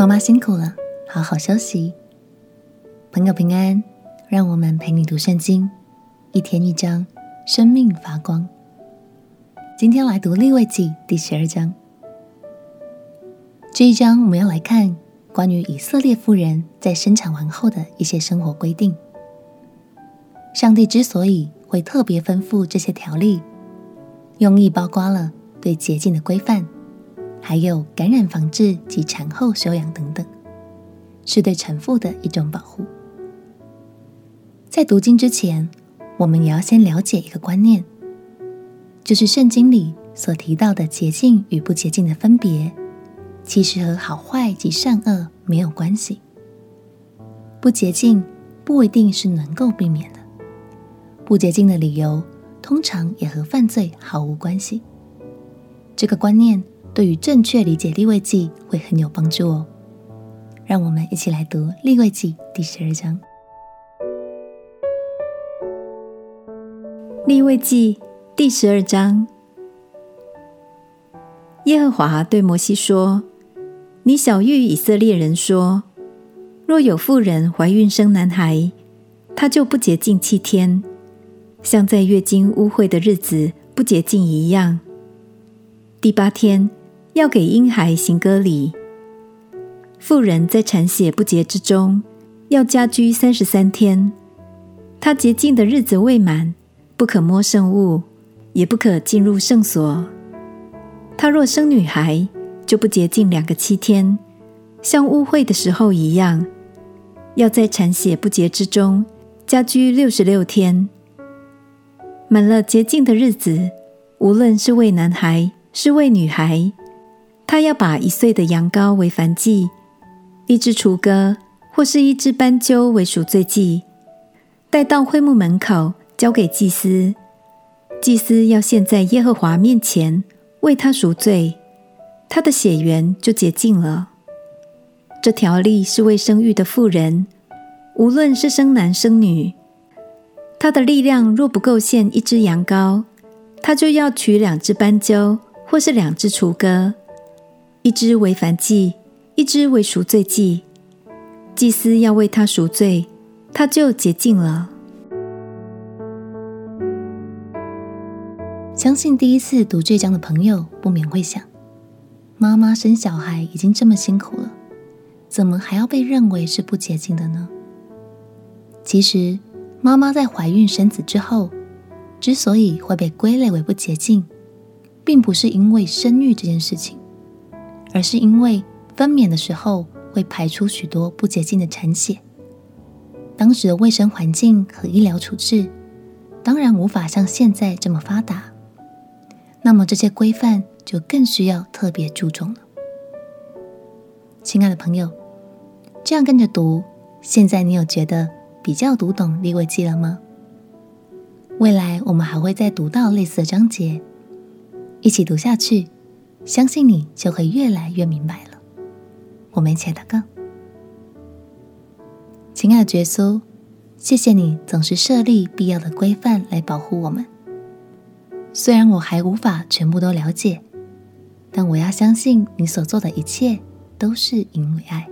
妈妈辛苦了，好好休息。朋友平安，让我们陪你读圣经，一天一章，生命发光。今天来读利未记第十二章。这一章我们要来看关于以色列妇人在生产完后的一些生活规定。上帝之所以会特别吩咐这些条例，用意包括了对洁净的规范。还有感染防治及产后休养等等，是对产妇的一种保护。在读经之前，我们也要先了解一个观念，就是圣经里所提到的洁净与不洁净的分别，其实和好坏及善恶没有关系。不洁净不一定是能够避免的，不洁净的理由通常也和犯罪毫无关系。这个观念。对于正确理解利未记会很有帮助哦。让我们一起来读利未记第十二章。利未记第十二章，耶和华对摩西说：“你晓諭以色列人说，若有妇人怀孕生男孩，她就不洁净七天，像在月经污秽的日子不洁净一样。第八天。”要给婴孩行割礼。妇人在产血不洁之中，要家居三十三天。她洁净的日子未满，不可摸圣物，也不可进入圣所。她若生女孩，就不洁净两个七天，像污秽的时候一样。要在产血不洁之中，家居六十六天。满了洁净的日子，无论是为男孩，是为女孩。他要把一岁的羊羔为燔祭，一只雏鸽或是一只斑鸠为赎罪祭，带到会幕门口，交给祭司。祭司要献在耶和华面前，为他赎罪，他的血缘就洁净了。这条例是为生育的妇人，无论是生男生女，他的力量若不够献一只羊羔，他就要取两只斑鸠或是两只雏鸽。一只为燔祭，一只为赎罪祭。祭司要为他赎罪，他就洁净了。相信第一次读这章的朋友，不免会想：妈妈生小孩已经这么辛苦了，怎么还要被认为是不洁净的呢？其实，妈妈在怀孕生子之后，之所以会被归类为不洁净，并不是因为生育这件事情。而是因为分娩的时候会排出许多不洁净的产血，当时的卫生环境和医疗处置当然无法像现在这么发达，那么这些规范就更需要特别注重了。亲爱的朋友，这样跟着读，现在你有觉得比较读懂利未记了吗？未来我们还会再读到类似的章节，一起读下去。相信你就会越来越明白了。我们一起来祷告。亲爱的耶稣，谢谢你总是设立必要的规范来保护我们。虽然我还无法全部都了解，但我要相信你所做的一切都是因为爱。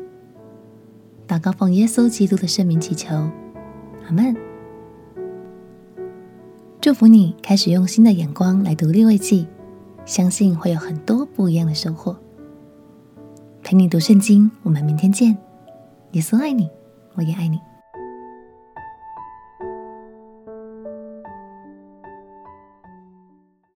祷告奉耶稣基督的圣名祈求，阿门。祝福你开始用新的眼光来读利未记。相信会有很多不一样的收获。陪你读圣经，我们明天见。耶稣爱你，我也爱你。